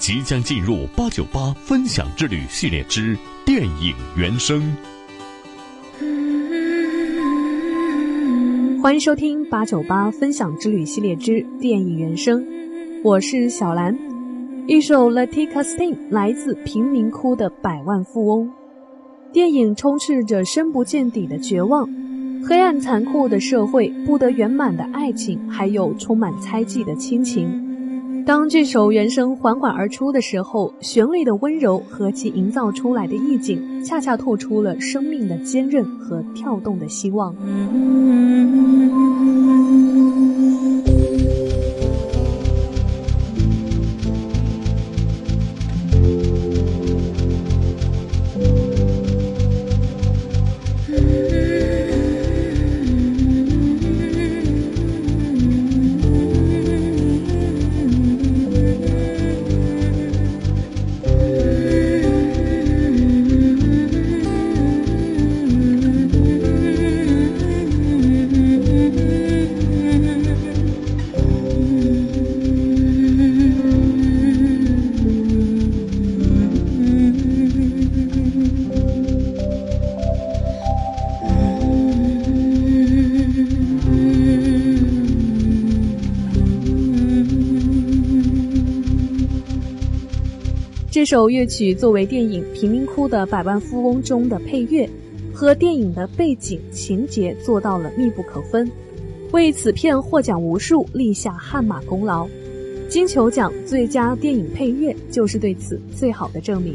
即将进入八九八分享之旅系列之电影原声。欢迎收听八九八分享之旅系列之电影原声，我是小兰。一首《La Tica s t i n g 来自贫民窟的百万富翁。电影充斥着深不见底的绝望、黑暗残酷的社会、不得圆满的爱情，还有充满猜忌的亲情。当这首原声缓缓而出的时候，旋律的温柔和其营造出来的意境，恰恰透出了生命的坚韧和跳动的希望。这首乐曲作为电影《贫民窟的百万富翁》中的配乐，和电影的背景情节做到了密不可分，为此片获奖无数立下汗马功劳。金球奖最佳电影配乐就是对此最好的证明。